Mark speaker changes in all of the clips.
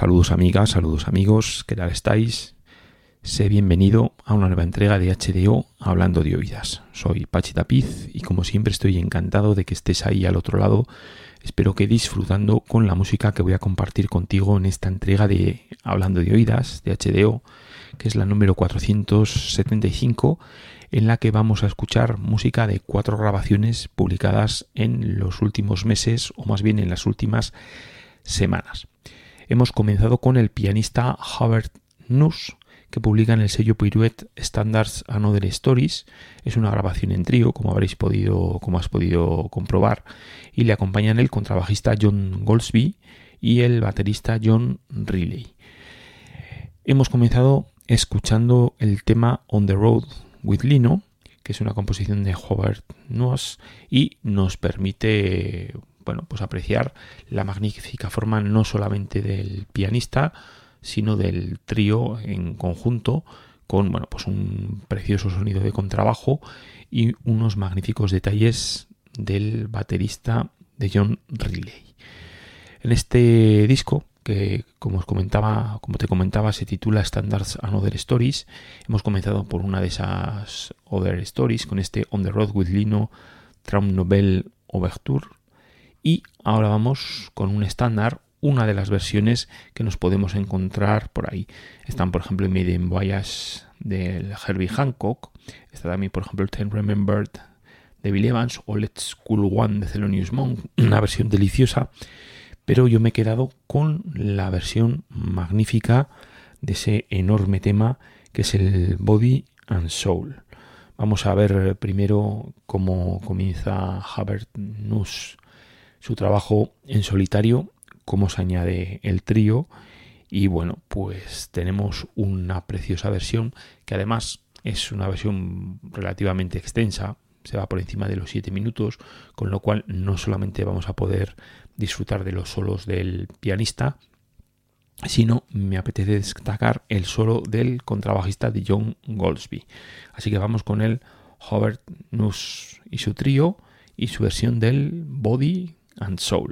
Speaker 1: Saludos amigas, saludos amigos, ¿qué tal estáis? Sé bienvenido a una nueva entrega de HDO Hablando de Oídas. Soy Pachi Tapiz y como siempre estoy encantado de que estés ahí al otro lado. Espero que disfrutando con la música que voy a compartir contigo en esta entrega de Hablando de Oídas de HDO, que es la número 475, en la que vamos a escuchar música de cuatro grabaciones publicadas en los últimos meses o más bien en las últimas semanas. Hemos comenzado con el pianista Hubert Nuss, que publica en el sello Pirouette Standards Another Stories. Es una grabación en trío, como habréis podido, como has podido comprobar, y le acompañan el contrabajista John Goldsby y el baterista John Riley. Hemos comenzado escuchando el tema On the Road with Lino, que es una composición de Hubert Nuss y nos permite bueno, pues apreciar la magnífica forma no solamente del pianista, sino del trío en conjunto con bueno, pues un precioso sonido de contrabajo y unos magníficos detalles del baterista de John Riley. En este disco, que como os comentaba, como te comentaba, se titula Standards and Other Stories, hemos comenzado por una de esas Other Stories con este On the Road with Lino Traum Nobel Overture y ahora vamos con un estándar, una de las versiones que nos podemos encontrar por ahí. Están, por ejemplo, Maiden Voyage del Herbie Hancock. Está también, por ejemplo, Ten Remembered de Bill Evans o Let's Cool One de Thelonious Monk. Una versión deliciosa. Pero yo me he quedado con la versión magnífica de ese enorme tema que es el Body and Soul. Vamos a ver primero cómo comienza Habert Nuss su trabajo en solitario, cómo se añade el trío y bueno, pues tenemos una preciosa versión que además es una versión relativamente extensa, se va por encima de los 7 minutos, con lo cual no solamente vamos a poder disfrutar de los solos del pianista, sino me apetece destacar el solo del contrabajista de John Goldsby. Así que vamos con el Howard Nuss y su trío y su versión del Body and soul.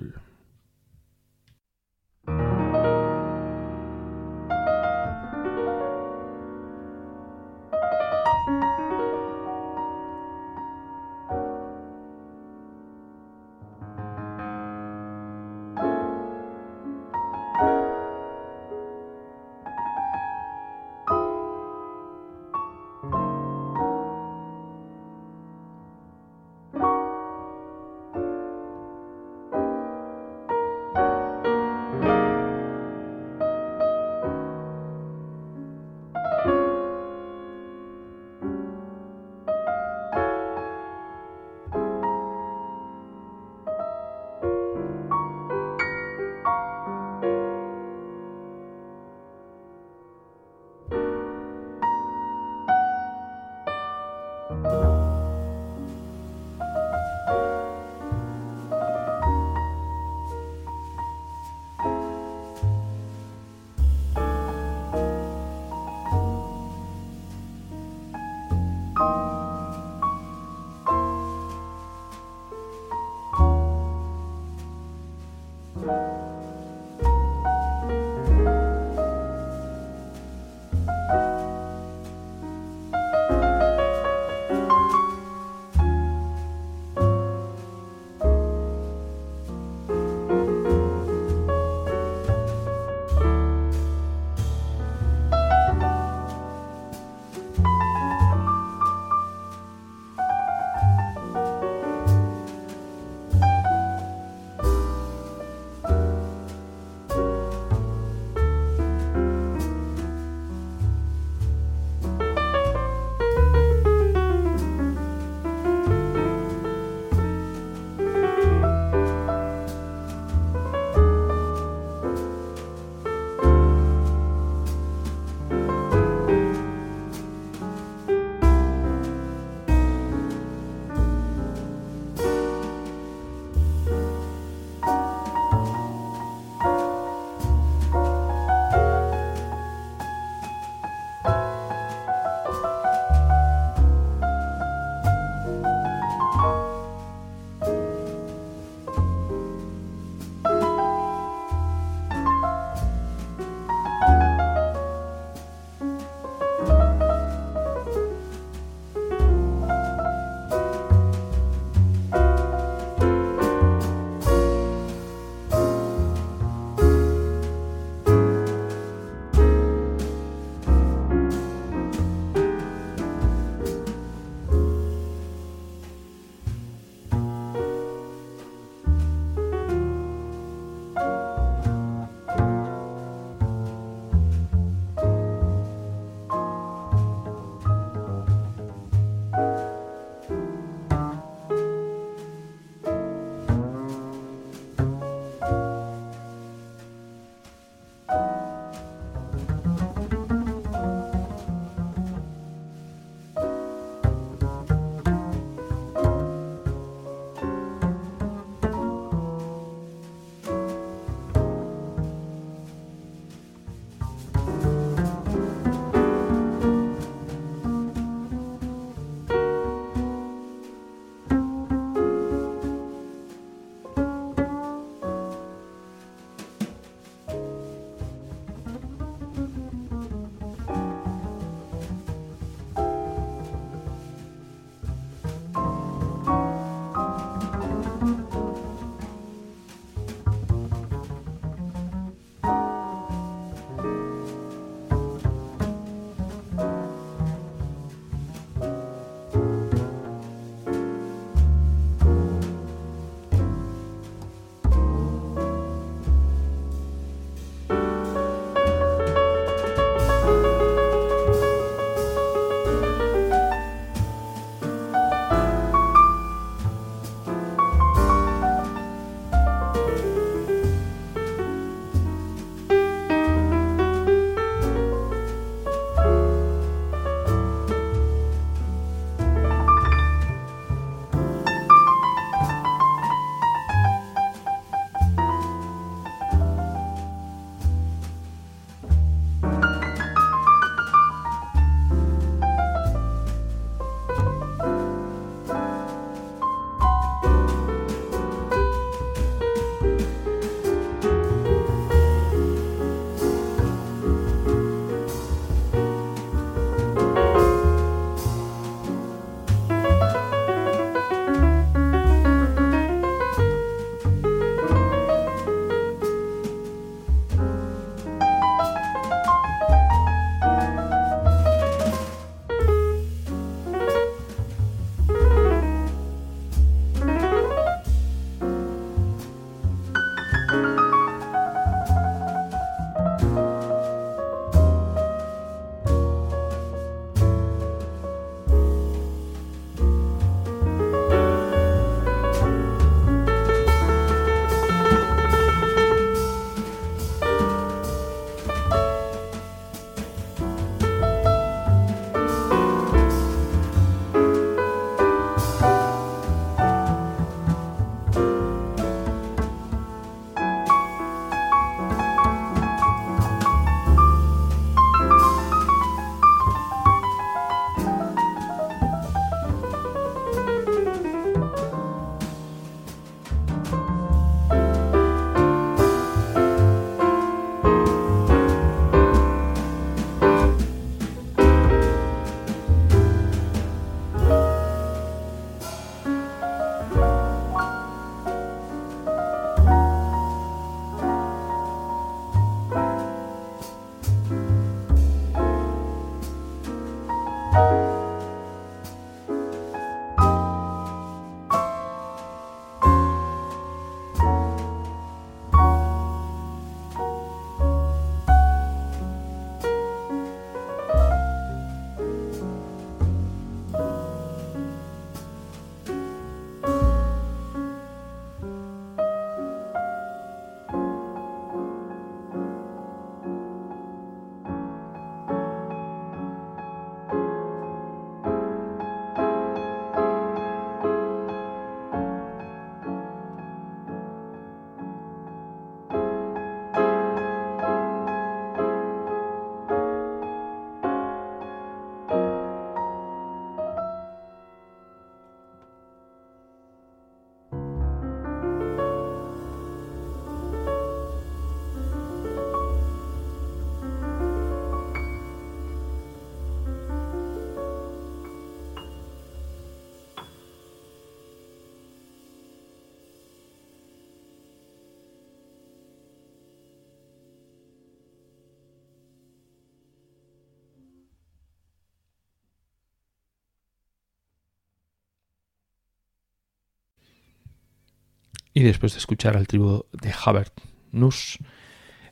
Speaker 1: Y después de escuchar al tribu de Habert Nuss,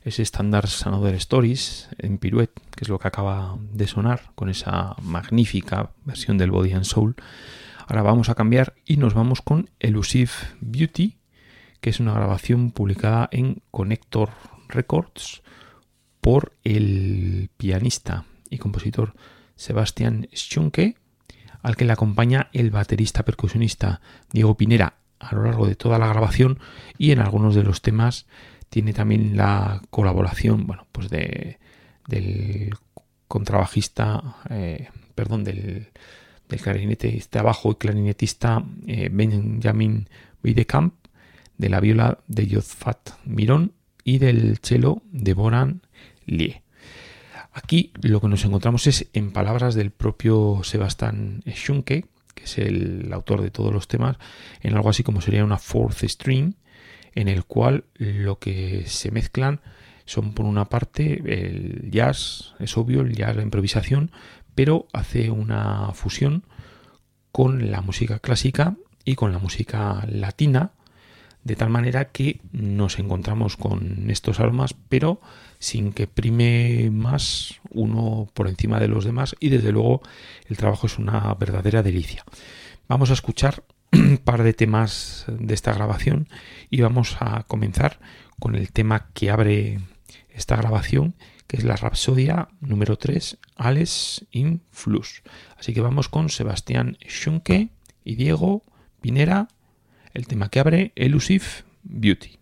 Speaker 1: ese estándar Sanador Stories en Pirouette, que es lo que acaba de sonar con esa magnífica versión del Body and Soul. Ahora vamos a cambiar y nos vamos con Elusive Beauty, que es una grabación publicada en Connector Records por el pianista y compositor Sebastián Schunke, al que le acompaña el baterista percusionista Diego Pinera a lo largo de toda la grabación y en algunos de los temas tiene también la colaboración, bueno, pues de, del contrabajista, eh, perdón, del, del clarinetista abajo y clarinetista Benjamin Wiedekamp, de la viola de Jozfat Mirón y del cello de Boran Lie. Aquí lo que nos encontramos es en palabras del propio Sebastián Schunke, es el autor de todos los temas, en algo así como sería una fourth string, en el cual lo que se mezclan son por una parte el jazz, es obvio, el jazz, la improvisación, pero hace una fusión con la música clásica y con la música latina, de tal manera que nos encontramos con estos aromas, pero sin que prime más uno por encima de los demás y desde luego el trabajo es una verdadera delicia. Vamos a escuchar un par de temas de esta grabación y vamos a comenzar con el tema que abre esta grabación que es la Rapsodia número 3, Ales in Flux. Así que vamos con Sebastián Schunke y Diego Pinera, el tema que abre Elusive Beauty.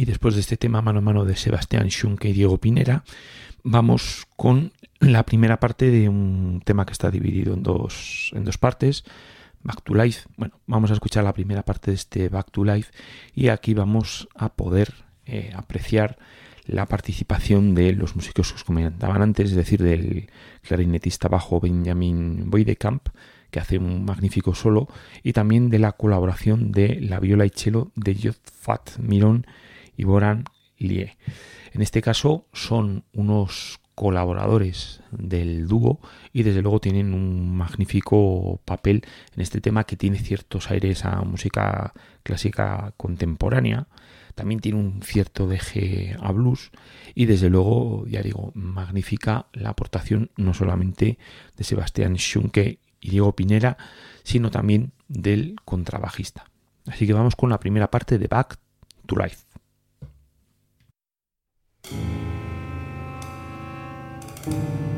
Speaker 1: Y después de este tema mano a mano de Sebastián Schunke y Diego Pinera, vamos con la primera parte de un tema que está dividido en dos, en dos partes. Back to Life. Bueno, vamos a escuchar la primera parte de este Back to Life y aquí vamos a poder eh, apreciar la participación de los músicos que os comentaban antes, es decir, del clarinetista bajo Benjamin Boydekamp, que hace un magnífico solo, y también de la colaboración de la viola y cello de Jotfat Miron y Boran Lie. En este caso son unos colaboradores del dúo y desde luego tienen un magnífico papel en este tema que tiene ciertos aires a música clásica contemporánea, también tiene un cierto deje a blues y desde luego, ya digo, magnífica la aportación no solamente de Sebastián Schunke y Diego Pinera, sino también del contrabajista. Así que vamos con la primera parte de Back to Life. thank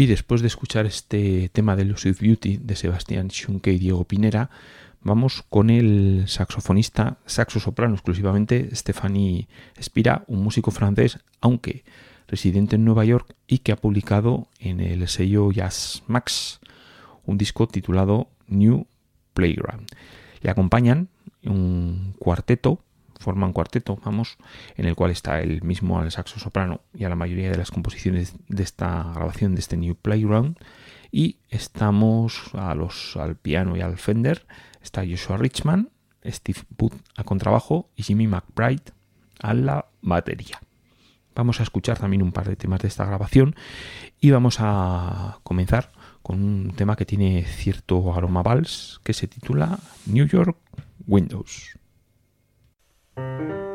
Speaker 1: Y después de escuchar este tema de Lucid Beauty de Sebastián Schunke y Diego Pinera, vamos con el saxofonista, saxo soprano exclusivamente, Stephanie Spira, un músico francés, aunque residente en Nueva York y que ha publicado en el sello Jazz Max un disco titulado New Playground. Le acompañan un cuarteto forman cuarteto, vamos, en el cual está el mismo al saxo soprano y a la mayoría de las composiciones de esta grabación de este New Playground. Y estamos a los, al piano y al Fender, está Joshua Richman, Steve Booth a contrabajo y Jimmy McBride a la batería. Vamos a escuchar también un par de temas de esta grabación y vamos a comenzar con un tema que tiene cierto aroma vals que se titula New York Windows. Música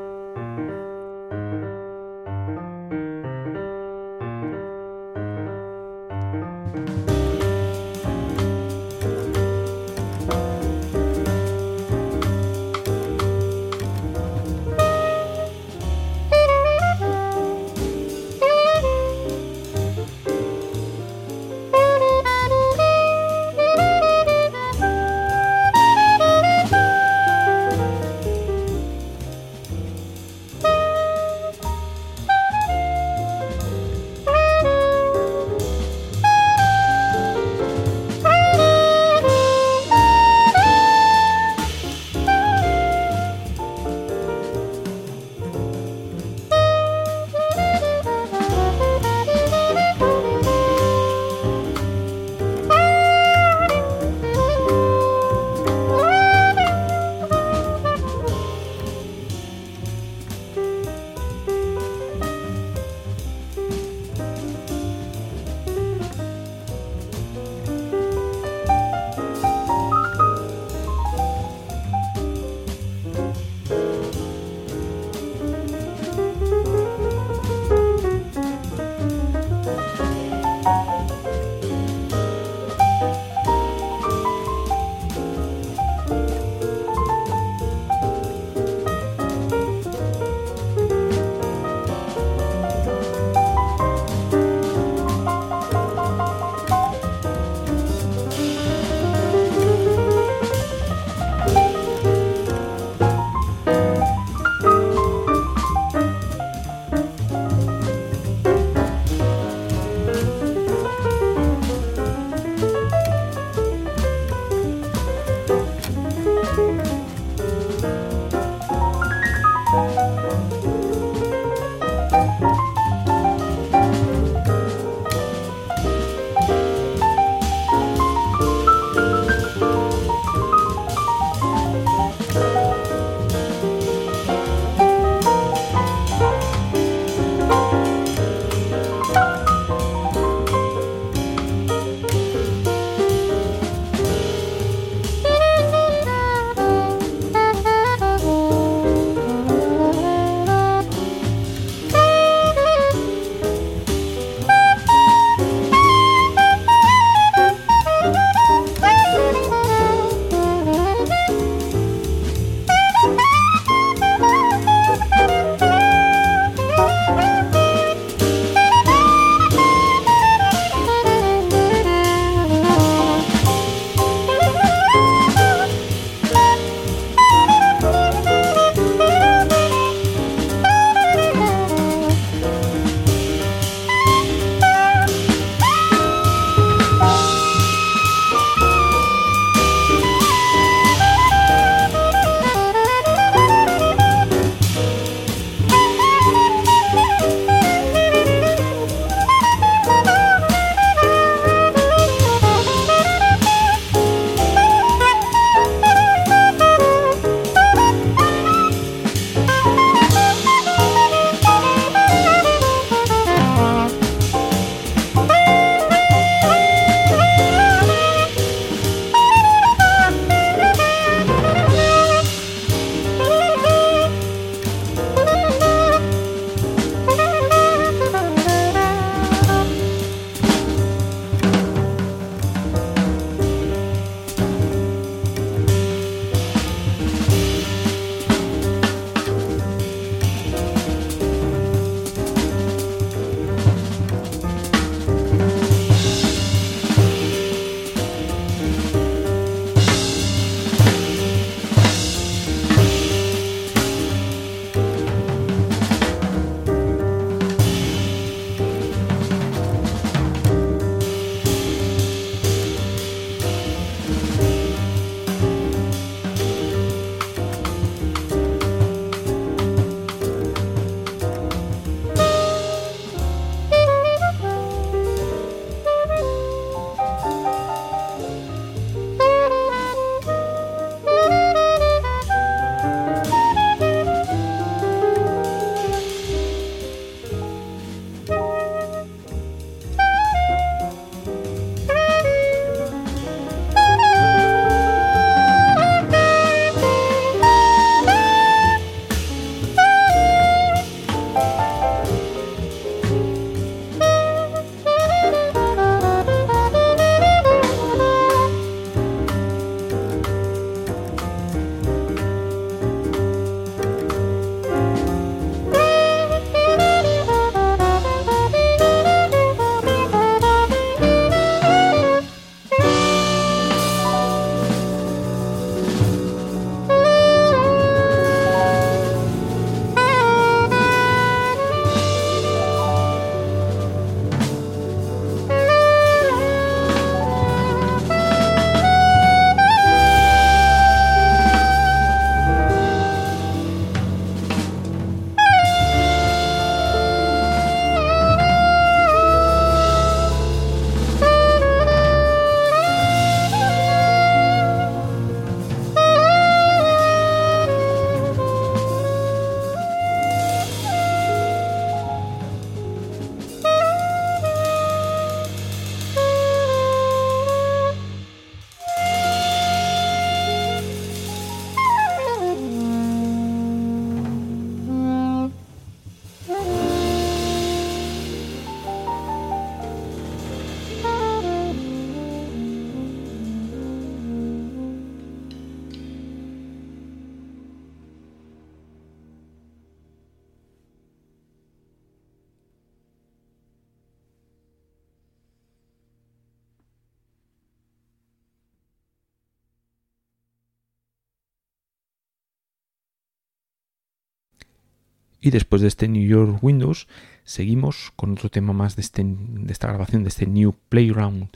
Speaker 1: Y después de este New York Windows, seguimos con otro tema más de, este, de esta grabación, de este New Playground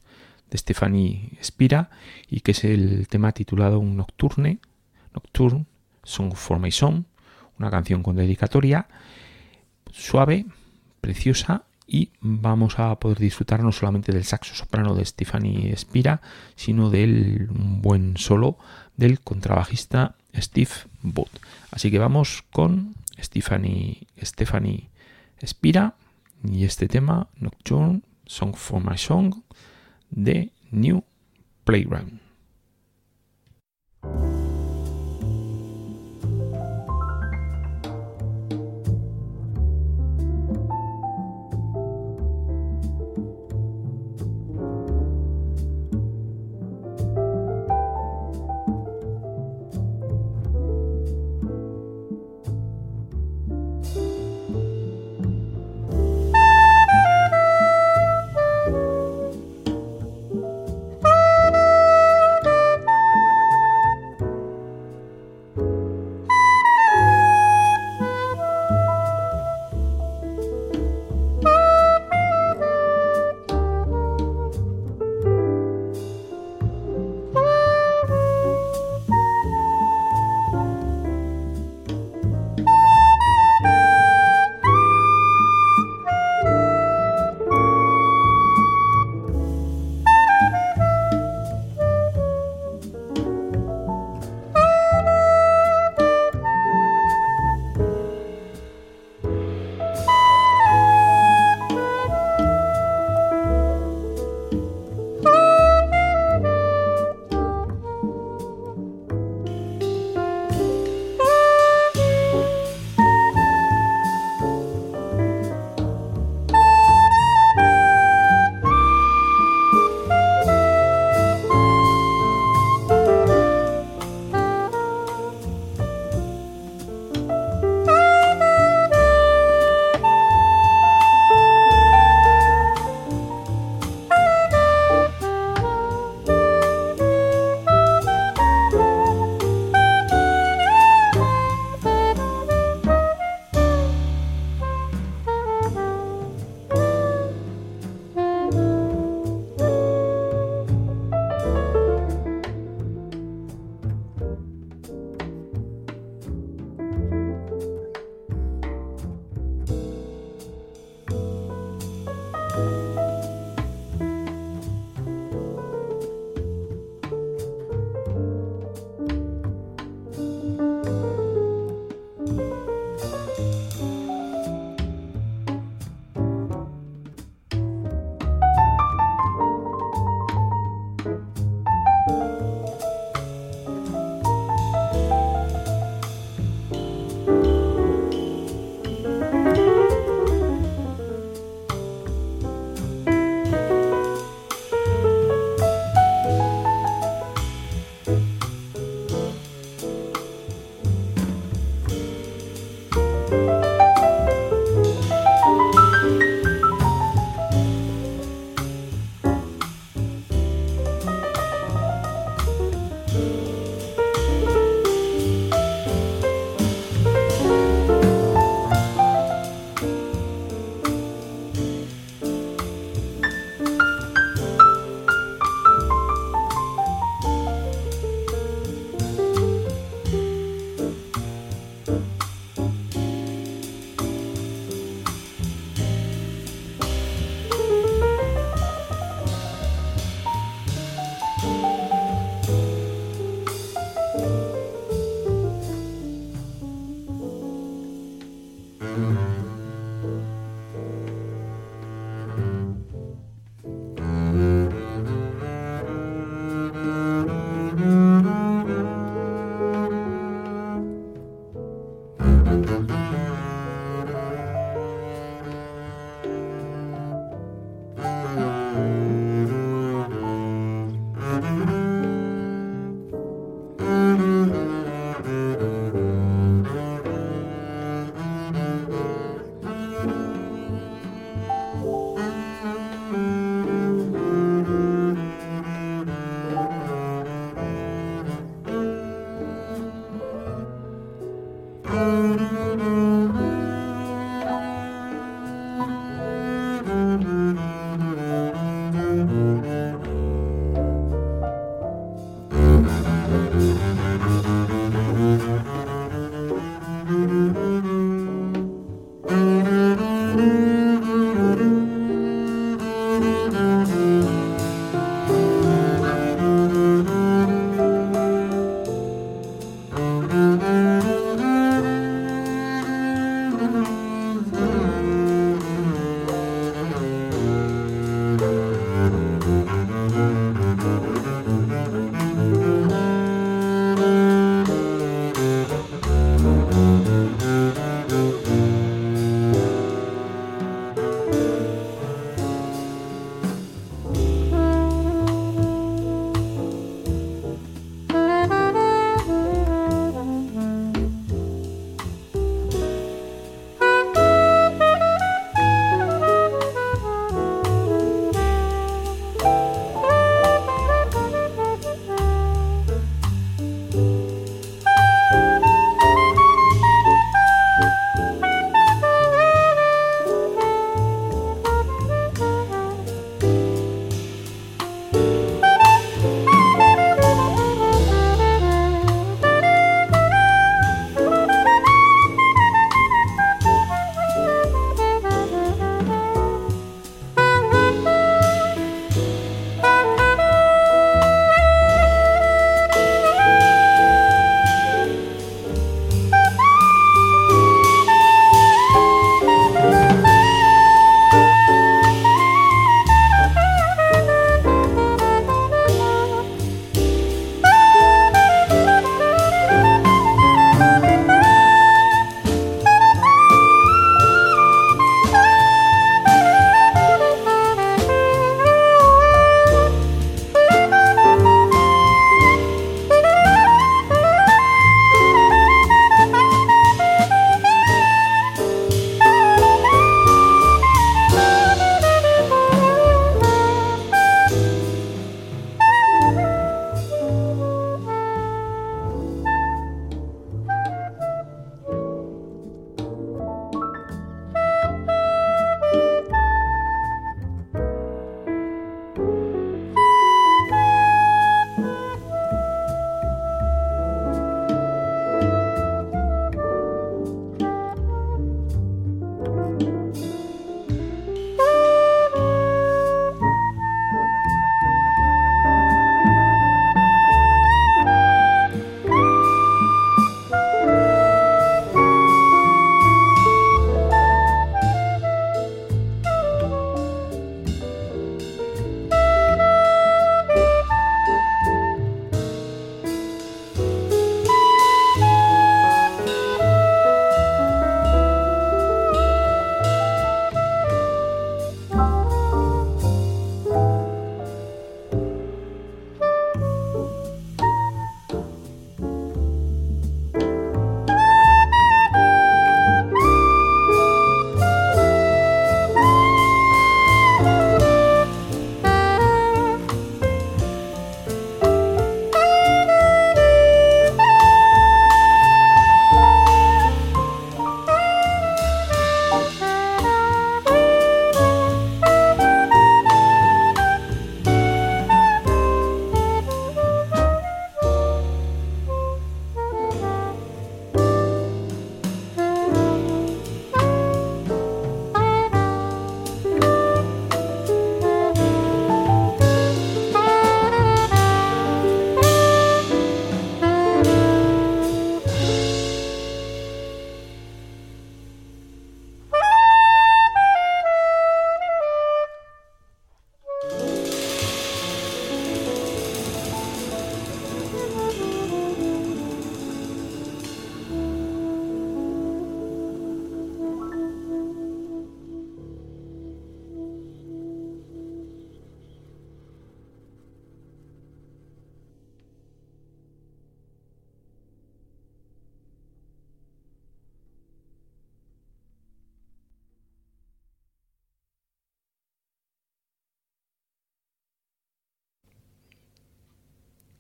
Speaker 1: de Stephanie Spira, y que es el tema titulado Nocturne, Nocturne, Song for My Song, una canción con dedicatoria suave, preciosa y vamos a poder disfrutar no solamente del saxo soprano de Stephanie Spira, sino del buen solo del contrabajista Steve Booth. Así que vamos con Stephanie, Stephanie Spira y este tema Nocturne Song for My Song de New Playground.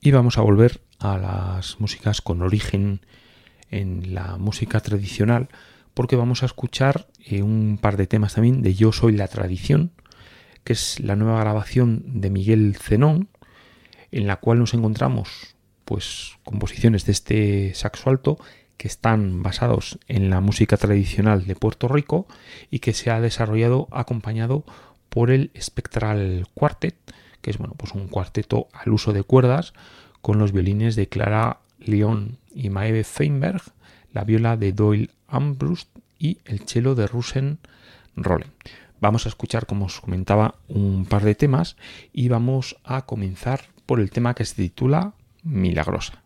Speaker 1: Y vamos a volver a las músicas con origen en la música tradicional porque vamos a escuchar eh, un par de temas también de Yo Soy la Tradición, que es la nueva grabación de Miguel Zenón, en la cual nos encontramos pues composiciones de este saxo alto que están basados en la música tradicional de Puerto Rico y que se ha desarrollado acompañado por el Spectral Quartet, que es bueno, pues un cuarteto al uso de cuerdas con los violines de Clara León y Maeve Feinberg, la viola de Doyle Ambrust y el cello de Rusen Rolle. Vamos a escuchar, como os comentaba, un par de temas y vamos a comenzar por el tema que se titula Milagrosa.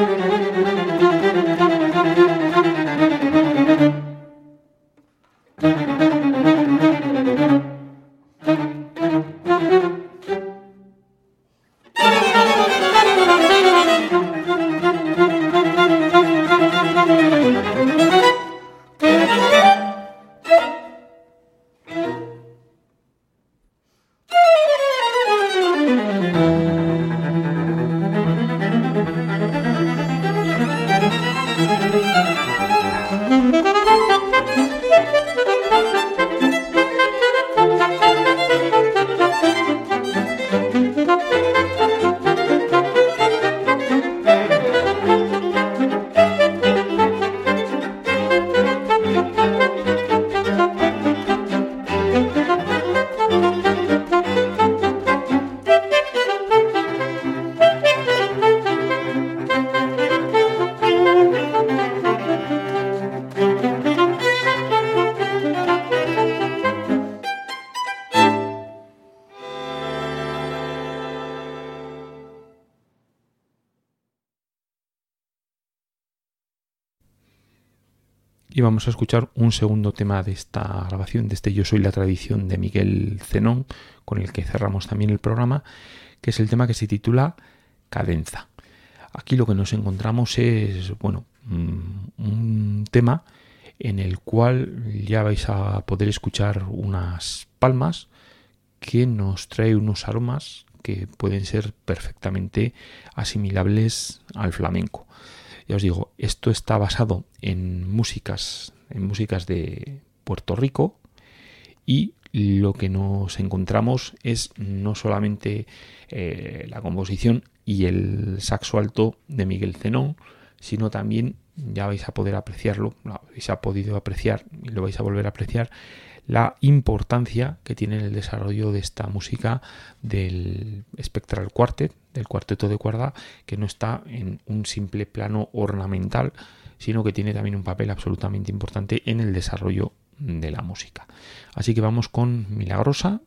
Speaker 1: Y vamos a escuchar un segundo tema de esta grabación, de este Yo soy la tradición de Miguel Zenón, con el que cerramos también el programa, que es el tema que se titula Cadenza. Aquí lo que nos encontramos es, bueno, mm, un tema en el cual ya vais a poder escuchar unas palmas que nos trae unos aromas que pueden ser perfectamente asimilables al flamenco. Ya os digo, esto está basado en músicas, en músicas de Puerto Rico y lo que nos encontramos es no solamente eh, la composición y el saxo alto de Miguel Zenón, sino también ya vais a poder apreciarlo, lo habéis podido apreciar y lo vais a volver a apreciar la importancia que tiene en el desarrollo de esta música del Spectral Quartet, del cuarteto de cuerda, que no está en un simple plano ornamental, sino que tiene también un papel absolutamente importante en el desarrollo de la música. Así que vamos con Milagrosa,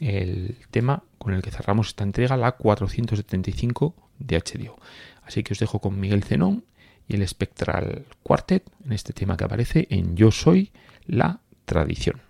Speaker 1: el tema con el que cerramos esta entrega, la 475 de HDO. Así que os dejo con Miguel Zenón y el Spectral Quartet en este tema que aparece en Yo Soy la Tradición.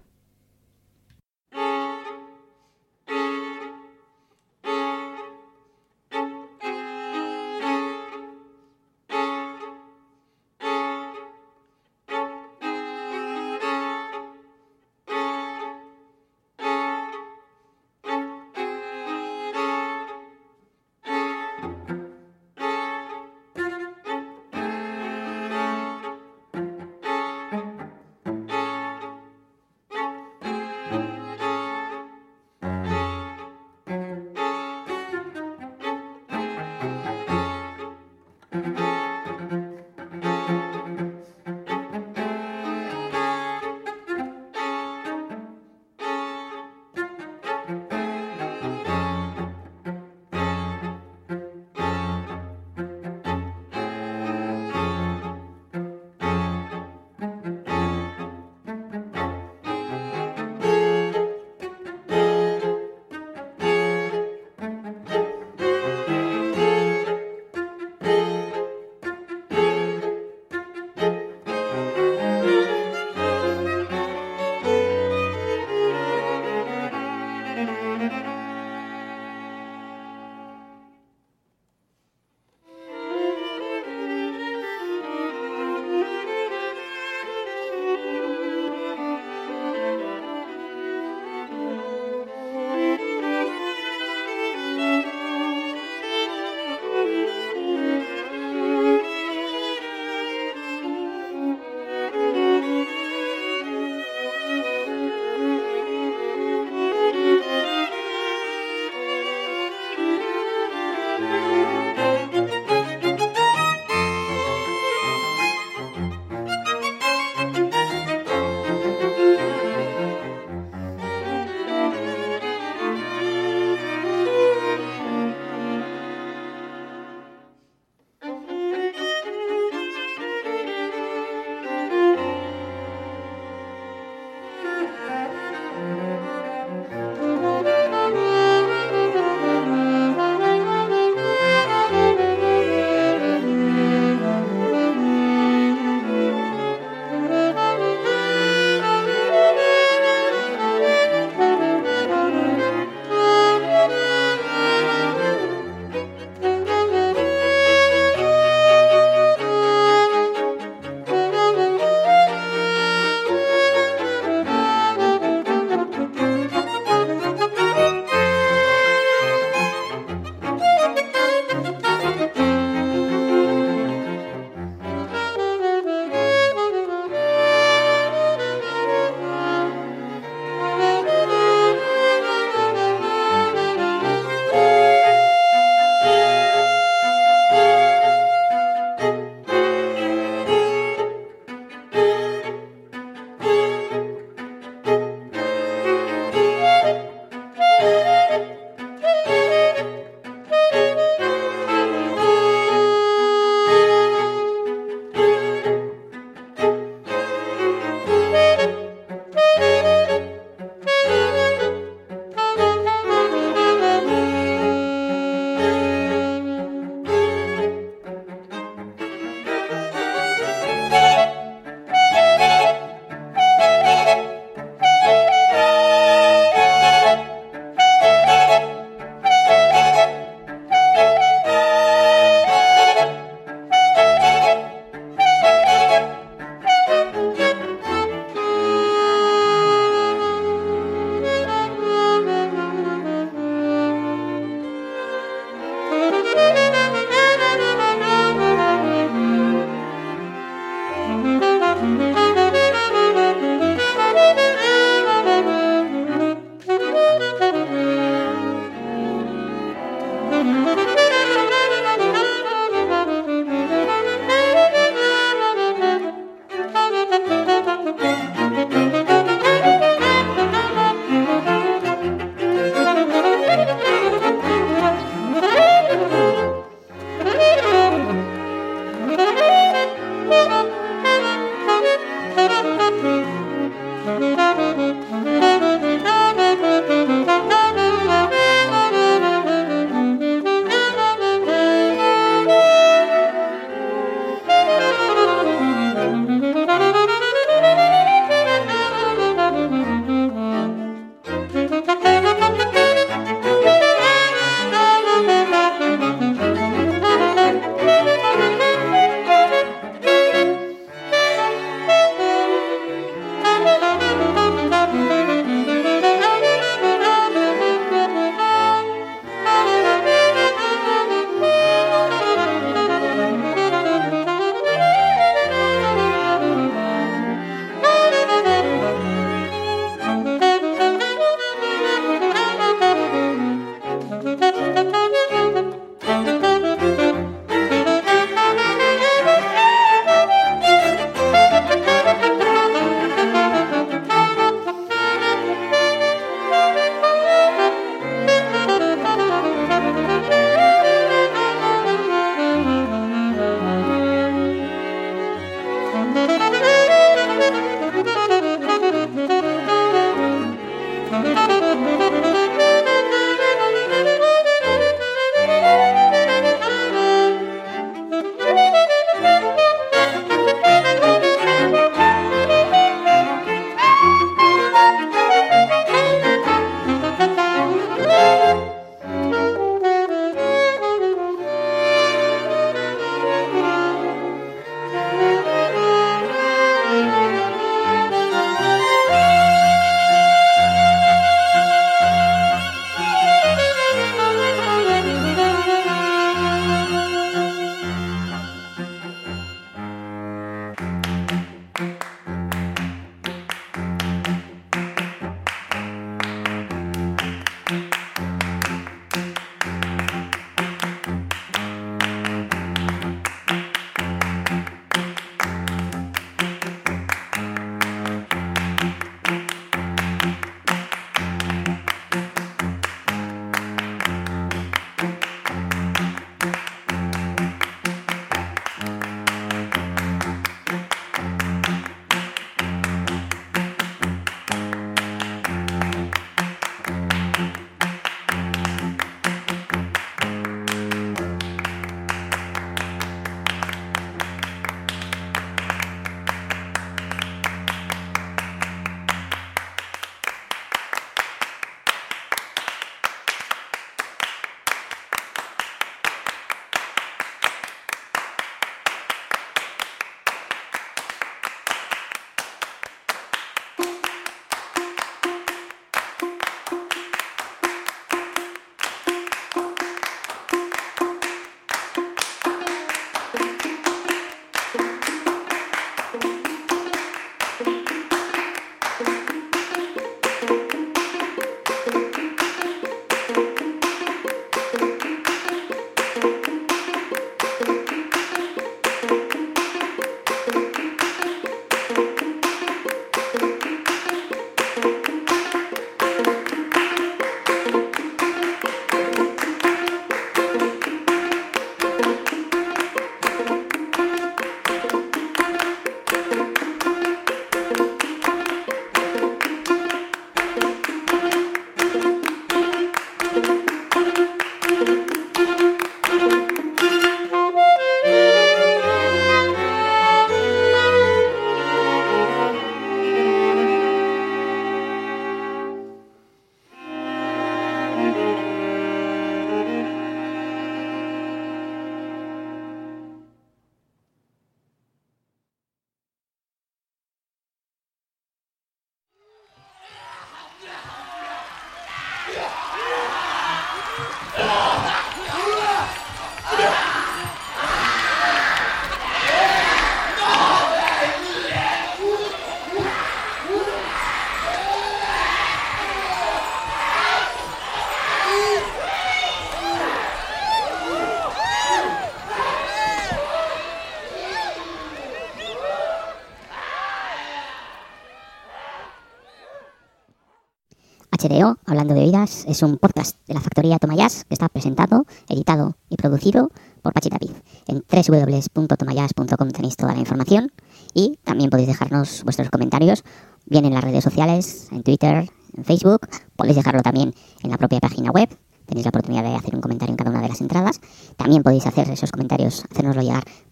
Speaker 2: HDO, Hablando de Oídas, es un podcast de la factoría Tomayas que está presentado, editado y producido por Pachi Tapiz. En www.tomayas.com tenéis toda la información y también podéis dejarnos vuestros comentarios, bien en las redes sociales, en Twitter, en Facebook, podéis dejarlo también en la propia página web. Tenéis la oportunidad de hacer un comentario en cada una de las entradas. También podéis hacer esos comentarios, hacérnoslo llegar